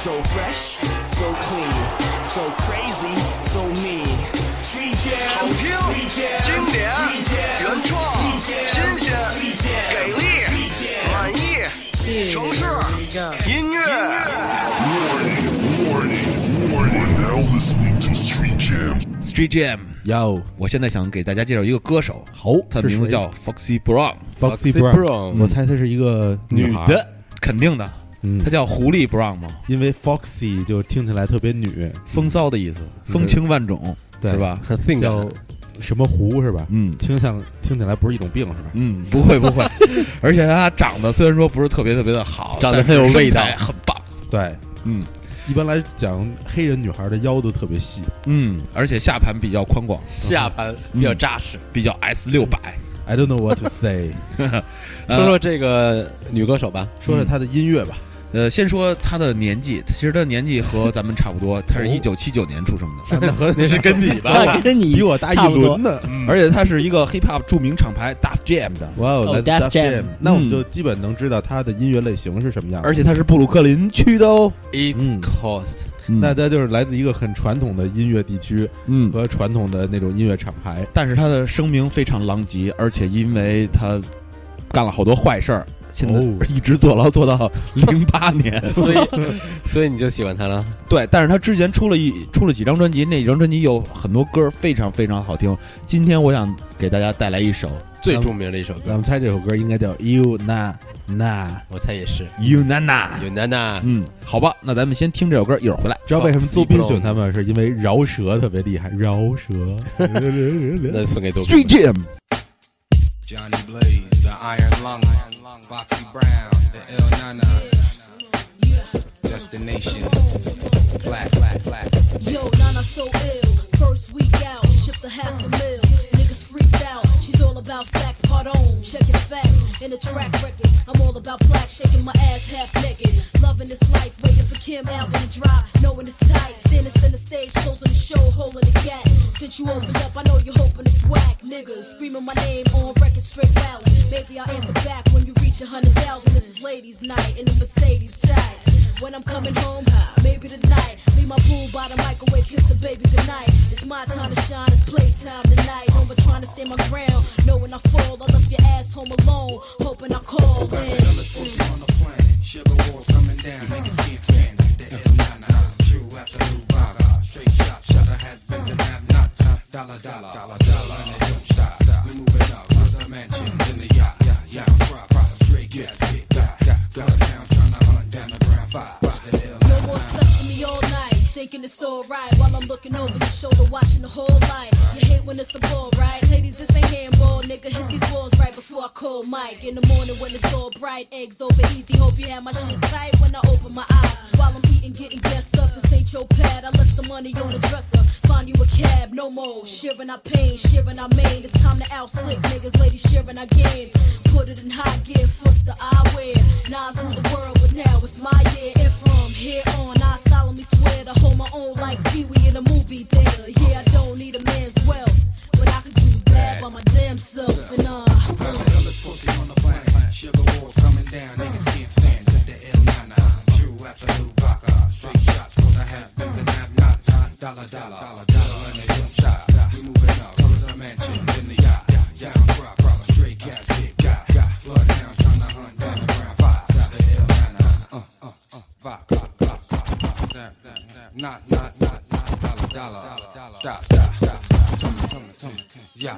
So fresh, so clean, so crazy, so mean. Street Jam，好听 Street Jam，经典 Street Jam，原创 Street Jam，新鲜 Street Jam，给力 Street Jam 满意，城市音乐。 Warning, warning. You are now listening to Street Jam. Street Jam。哟我现在想给大家介绍一个歌手，好他的名字叫 Foxy Brown， Foxy Foxy Brown， Brown 我猜她是一个孩女的，，肯定的， 嗯她，叫狐狸 Brown 嘛？因为 Foxy 就听起来特别女，风骚的意思，风情万种，对是吧？很性叫感，什么狐是吧？嗯听像听起来不是一种病是吧？嗯，不会不会，而且她长得虽然说不是特别特别的好，长得但是很有味道身材很棒。对，嗯一般来讲，黑人女孩的腰都特别细。嗯，而且下盘比较宽广，下盘比较扎实。比较 S 六百。I don't know what to say，说说这个女歌手吧，说说她的音乐吧。呃，先说他的年纪，其实她年纪和咱们差不多，他是哦一九七九年出生的，那和那是跟你吧？啊，跟你比我大一轮呢。而且他是一个 hip hop 著名厂牌 Def Jam 的，哇哦哦，Let's Def Def Jam 那我们就基本能知道他的音乐类型是什么样的。而且他是布鲁克林区的哦。It 嗯 cost 那他就是来自一个很传统的音乐地区嗯，和传统的那种音乐厂牌。但是他的声名非常狼藉，而且因为他干了好多坏事儿，现在哦 一直坐牢坐到零八年。所以 所以你就喜欢他了？对，但是他之前出了一出了几张专辑，那几张专辑有很多歌非常非常好听。今天我想给大家带来一首最著名的一首歌，咱们猜这首歌应该叫 You Na Na。我猜也是。You Na Na》，You Na Na，嗯，好吧，那咱们先听这首歌，一会儿回来。知道为什么邹斌喜欢他们？是因为饶舌特别厉害，饶舌。那送给周 Street Jam。Johnny Blaze, the Iron Lung, Foxy Brown, the Il Nana. Destination, black, black, black. Yo, Nana so ill. First week out, shipped a half a mil. She's all about sex, part on, checking facts in a track record. I'm all about black, shaking my ass half naked. Loving this life, waiting for Kim album to drop, knowing it's tight. Standing in center stage, closing the show, holding the gap. Since you opened up, I know you're hoping it's whack. Niggas screaming my name on record, straight ballad. Maybe I'll answer back when you reach a hundred thousand. This is ladies' night in the Mercedes type. When I'm coming home, maybe tonight. Leave my boo by the microwave, kiss the baby goodnight. It's my time to shine, it's playtime tonight. But trying to stay my ground. Know when I fall, I left your ass home alone. Hoping I call in. pussy on the planet. Sugar walls coming down, niggas can't stand it. The Nana, true absolute rock. Straight shot, shutter has been have nots. Dollar, dollar, dollar, I Mike. In the morning when it's all bright, eggs over easy. Hope you have my shit tight when I open my eyes. While I'm eating, getting guessed up. This ain't your pad. I left some money on the dresser. Find you a cab, no more. Shivering our pain, shivering our main. It's time to outslick niggas, ladies shivering our game. Put it in high gear, flip the eyewear. Nas rule the world, but now it's my year. And from here on, I solemnly swear to hold my own like Pee Wee in a movie theater. Yeah, I don't need a man's wealth, but I could do bad by my damn self. And Dollar, dollar, dollar, dollar, and they. We moving up, to the mansion, in the yacht. Yeah, I'm straight cash, hit, got, got. Bloodhounds trying to hunt down the ground five. Uh, uh, uh, dollar, dollar. Yeah,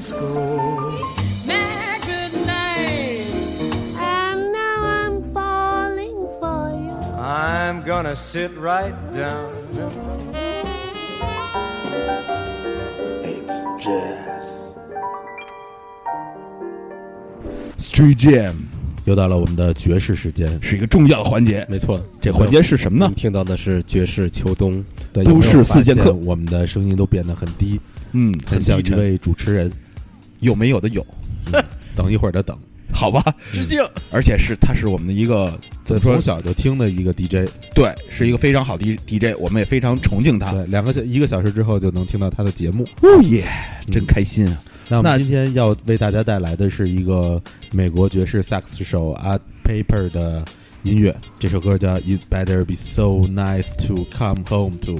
Francisco. Good night. And now I'm falling for you. I'm gonna sit right down. It's jazz. Street Jam 又到了我们的爵士时间，是一个重要的环节，没错，这环节是什么呢？听到的是爵士秋冬，对，都市有没有四剑客发现我们的声音都变得很低，嗯，很像低沉一位主持人。有没有的有，等一会儿的等，好吧？致敬。而且是他是我们的一个从？小就听的一个 DJ，对，是一个非常好的 DJ，我们也非常崇敬他。对，两个小一个小时之后就能听到他的节目。哦耶，真开心啊！那那我们今天要为大家带来的是一个美国爵士萨克斯手 Art Paper 的音乐，这首歌叫《It Better Be So Nice to Come Home To》。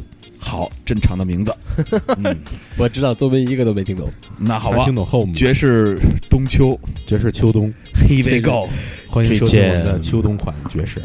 好，真长的名字。嗯，我知道作为一个都没听懂。那好吧听，懂 Home 爵士冬秋爵士秋冬，，Here we go。欢迎收听我们的秋冬款爵士。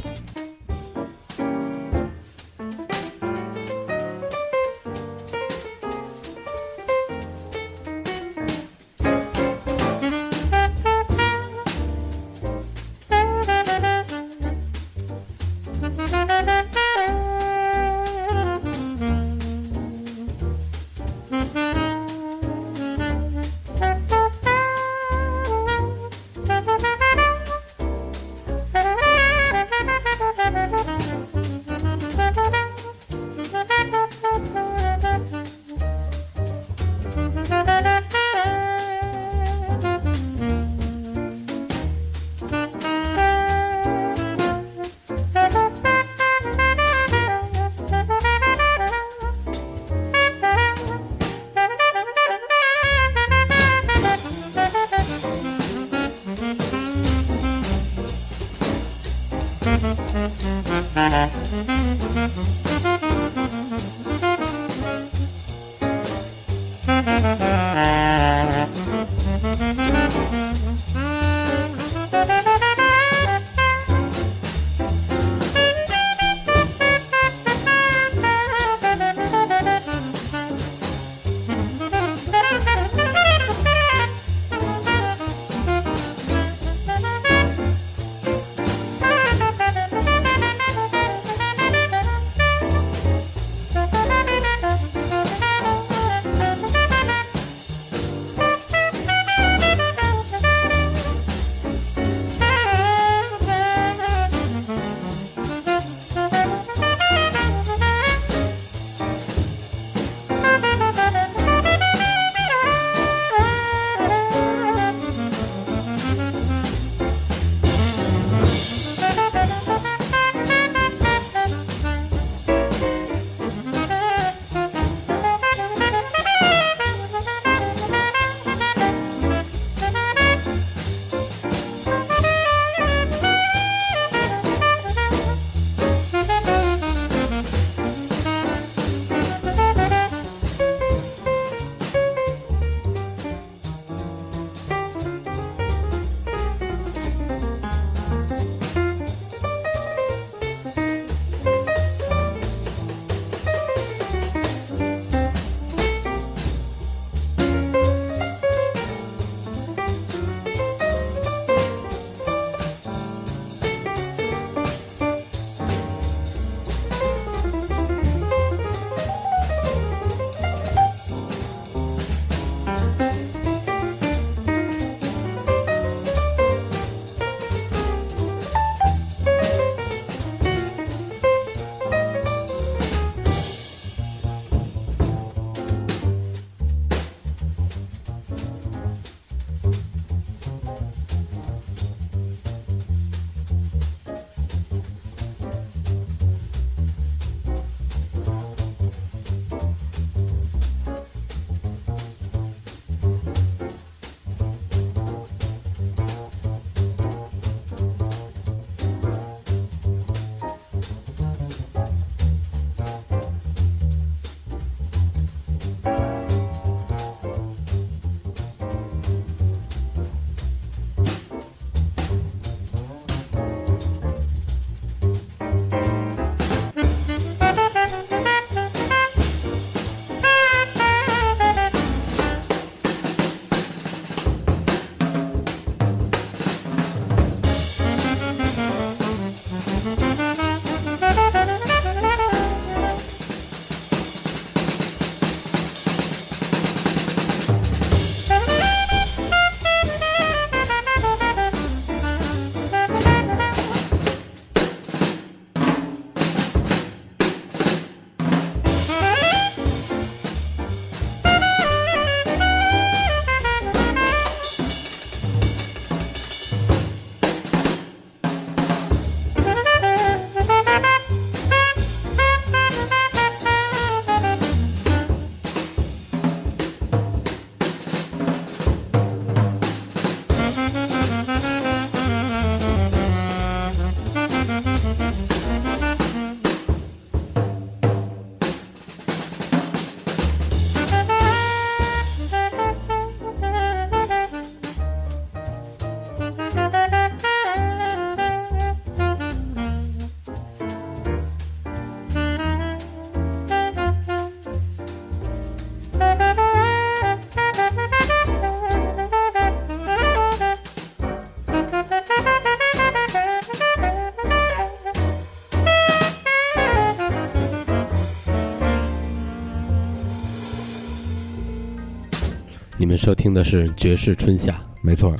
们收听的是《爵士春夏没错，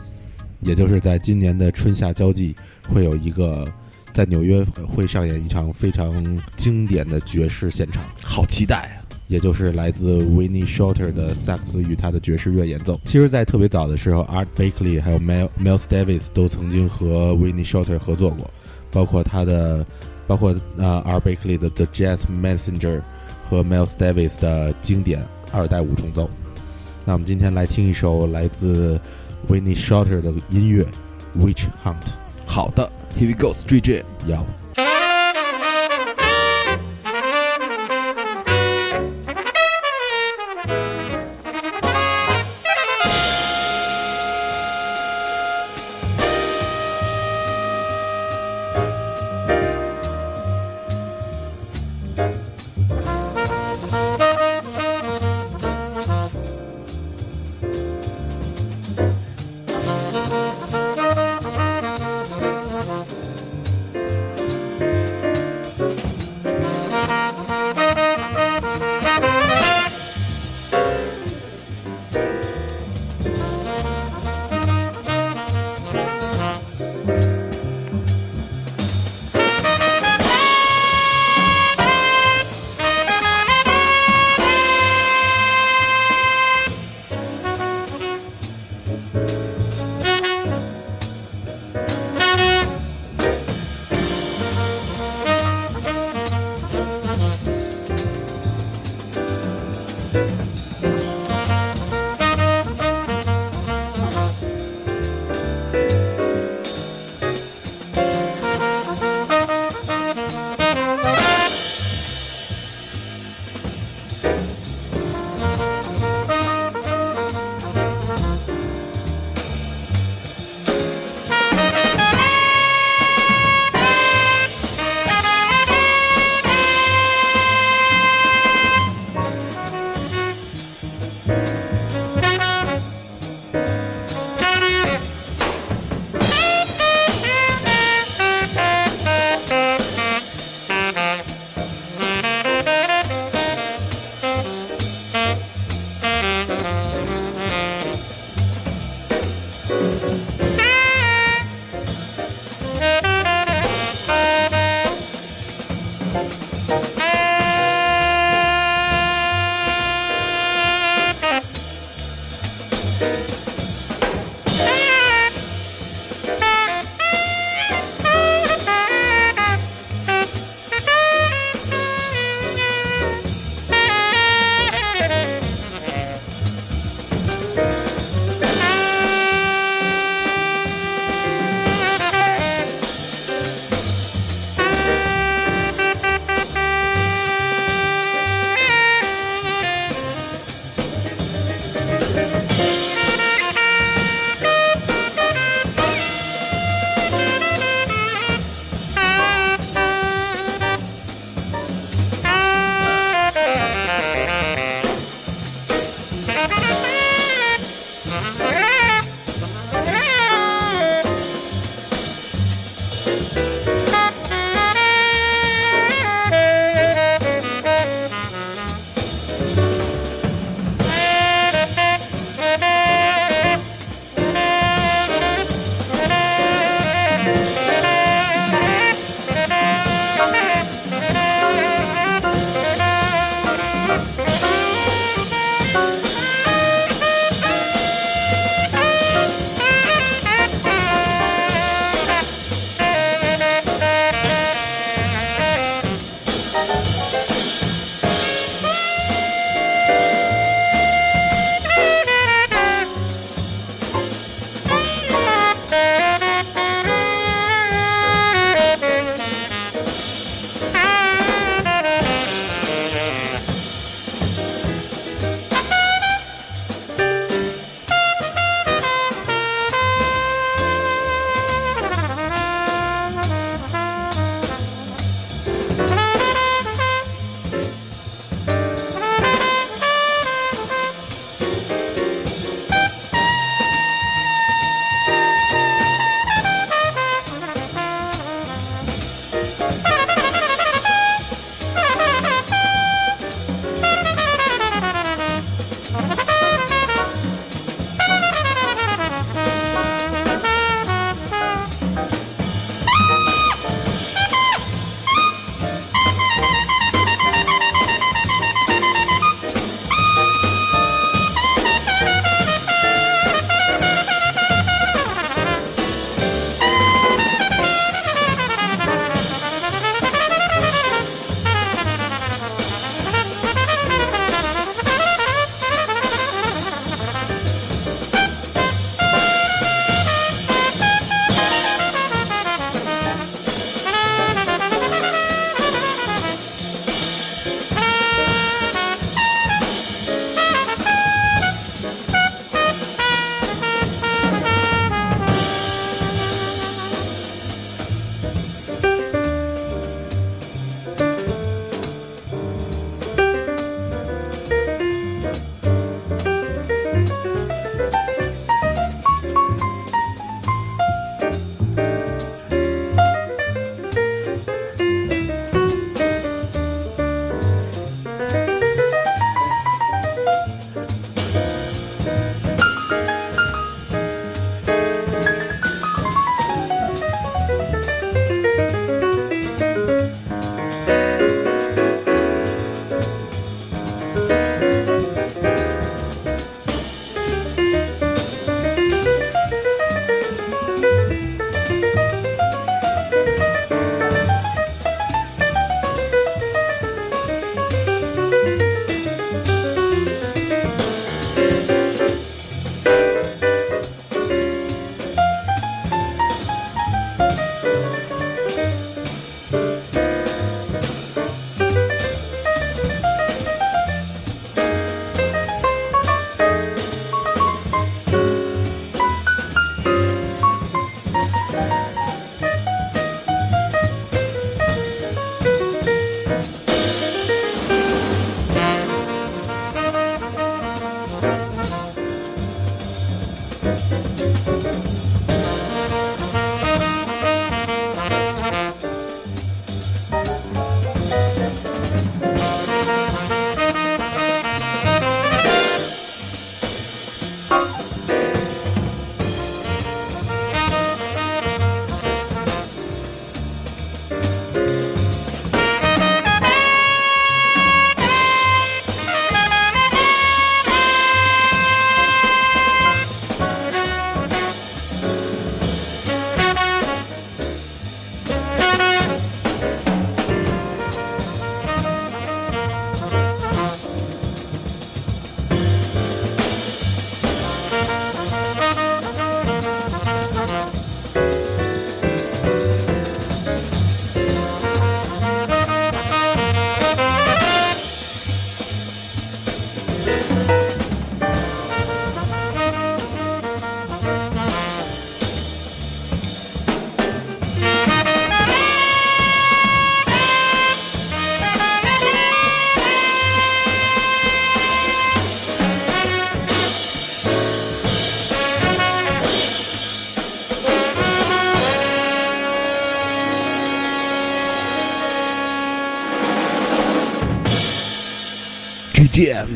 也就是在今年的春夏交际，会有一个在纽约会上演一场非常经典的爵士现场，好期待啊！也就是来自 Winnie Shorter 的萨克斯与他的爵士乐演奏。其实，在特别早的时候，Art Blakey 还有 Mel Miles Davis 都曾经和 Winnie Shorter 合作过，包括他的，包括呃 Art Blakey 的 The Jazz Messenger 和 Miles Davis 的经典二代五重奏。那我们今天来听一首来自 Winnie Shorter 的音乐《Witch Hunt》。好的，Here we go, Jam。要。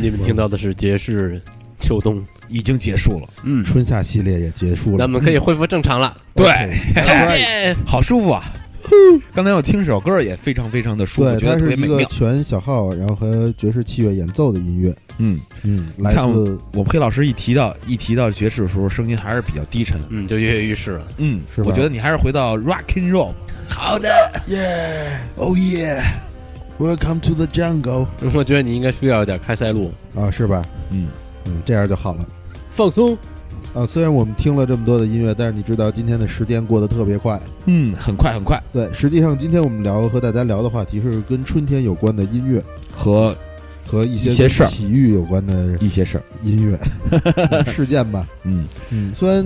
你们听到的是爵士秋冬，已经结束了，嗯，春夏系列也结束了，咱们可以恢复正常了。对。好舒服啊！刚才我听这首歌也非常非常的舒服，对，觉得它是一个特别美。全小号，然后和爵士器乐演奏的音乐，嗯，嗯，来看自我们黑老师一提到一提到爵士的时候，声音还是比较低沉。嗯，就跃跃欲试了。嗯，是吧？我觉得你还是回到 rock and roll。好的，Yeah，Oh yeah，Welcome to the jungle 我觉得你应该需要一点开塞露，啊，是吧？嗯嗯，这样就好了。放松。啊，虽然我们听了这么多的音乐，但是你知道今天的时间过得特别快。嗯，很快很快，对，实际上今天我们聊和大家聊的话题是跟春天有关的音乐和和一些一些事儿跟体育有关的一些事儿。音乐嗯 事件吧。嗯，嗯，虽然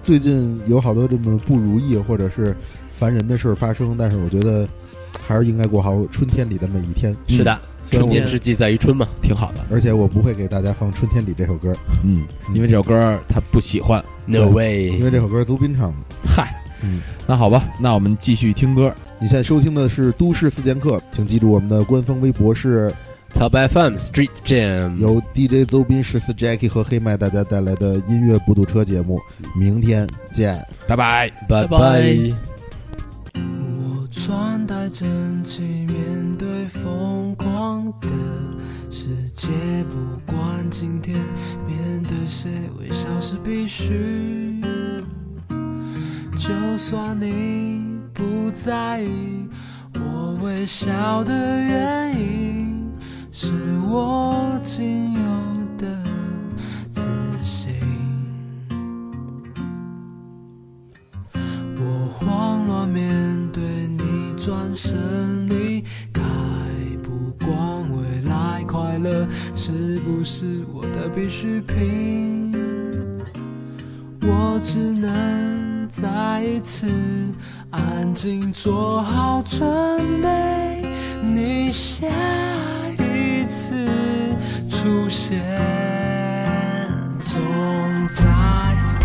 最近有好多这么不如意或者是烦人的事儿发生，但是我觉得还是应该过好春天里的每一天。是的，春天之计在于春嘛。挺好的。而且我不会给大家放《春天里》这首歌，嗯，因为这首歌他不喜欢。No 因 way，因为这首歌是邹斌唱的。嗨，嗯，那好吧，那我们继续听歌。你现在收听的是《都市四剑客》，请记住我们的官方微博是 Top FM Street Jam，由 DJ 邹斌、十四 Jackie 和黑麦大家带来的音乐不堵车节目。明天见。拜拜。拜拜穿戴整齐，面对疯狂的世界，不管今天面对谁，微笑是必须。就算你不在意，我微笑的原因是我仅有的转身离开，不管未来快乐是不是我的必需品，我只能再一次安静做好准备，你下一次出现，总在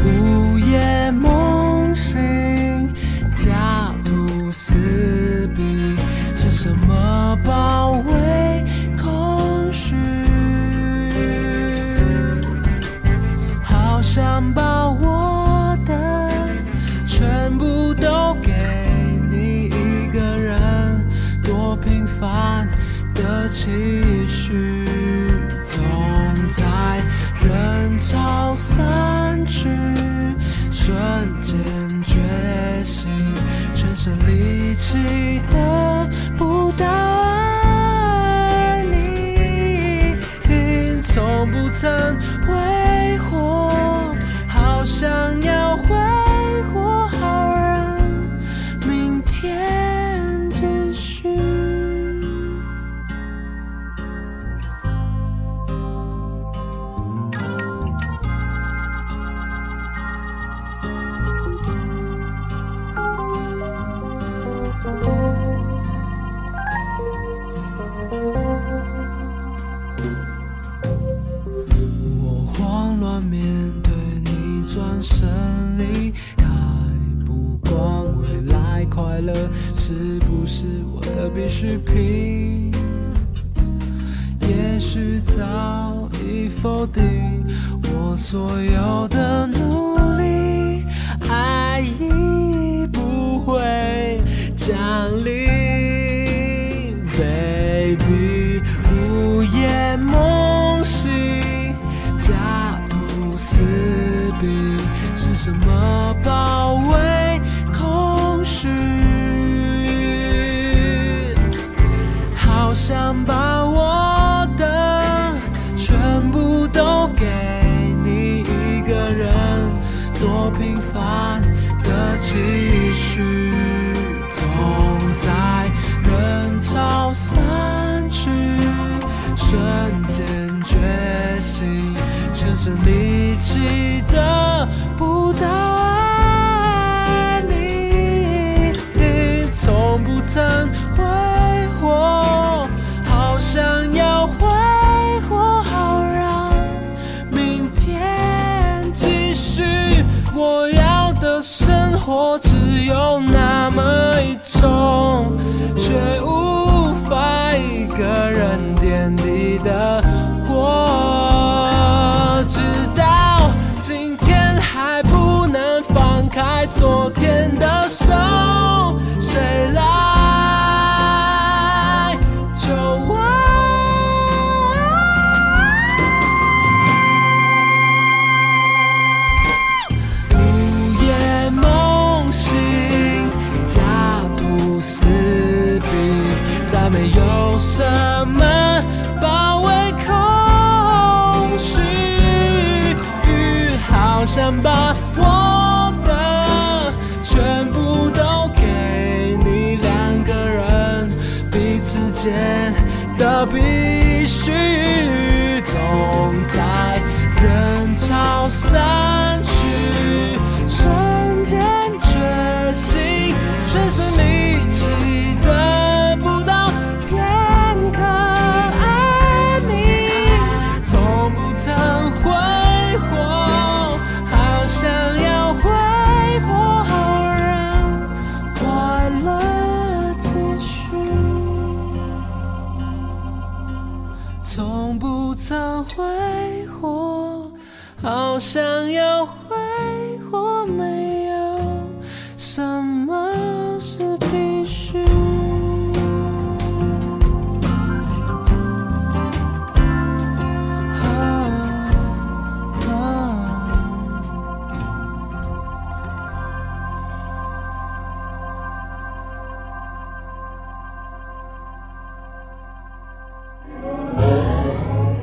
午夜梦醒，徒四壁，是什么包围空虚？好想把我的全部都给你一个人，多平凡的期许，总在人潮散去，瞬间，是力气多平凡的期许，总在人潮散去，瞬间觉醒，全身力气得不到爱你，从不曾有那么一种却无法一个人点滴的过。直到今天还不能放开昨天的手谁来从不曾挥霍好想要挥霍没有什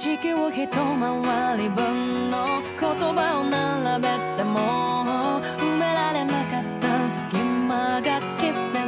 地球一回り分の言葉を並べても埋められなかった隙間が消す